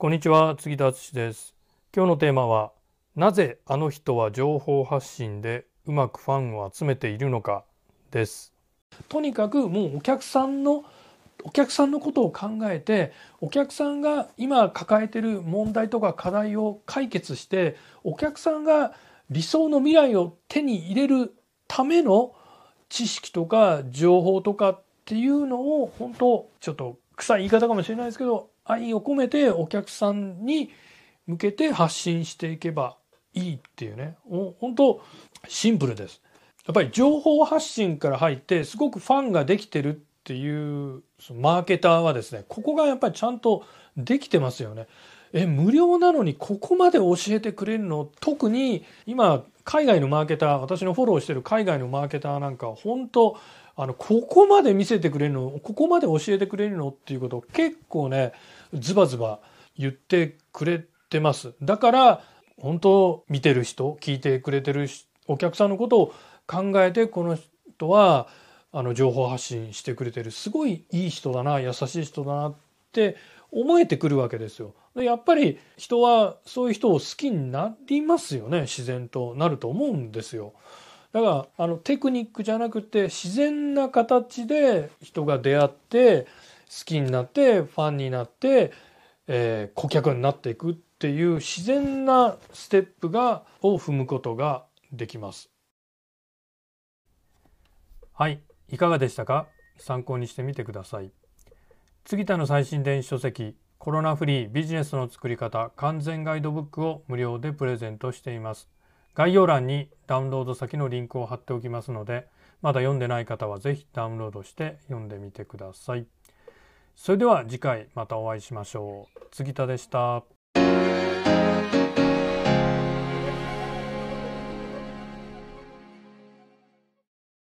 こんにちは杉田敦です。今日のテーマはなぜあの人は情報発信でうまくファンを集めているのかです。とにかくもうお客さんのお客さんのことを考えてお客さんが今抱えてる問題とか課題を解決してお客さんが理想の未来を手に入れるための知識とか情報とかっていうのを本当ちょっと臭い言い方かもしれないですけど愛を込めてお客さんに向けて発信していけばいいっていうね。本当シンプルです。やっぱり情報発信から入ってすごくファンができてるっていうそのマーケターはですねここがやっぱりちゃんとできてますよね。え無料なのにここまで教えてくれるの？特に今海外のマーケター私のフォローしてる海外のマーケターなんか本当あのここまで見せてくれるのここまで教えてくれるのっていうことを結構ねズバズバ言ってくれてますだから本当見てる人聞いてくれてるお客さんのことを考えてこの人はあの情報発信してくれてるすごいいい人だな優しい人だなって思えてくるわけですよ。やっぱり人はそういう人を好きになりますよね自然となると思うんですよ。だからあのテクニックじゃなくて自然な形で人が出会って好きになってファンになって、えー、顧客になっていくっていう自然なステップがを踏むことができます。はいいかがでしたか？参考にしてみてください。杉田の最新電子書籍コロナフリービジネスの作り方完全ガイドブックを無料でプレゼントしています。概要欄にダウンロード先のリンクを貼っておきますのでまだ読んでない方は是非ダウンロードして読んでみてください。それでは次回またお会いしましょう。杉田でした。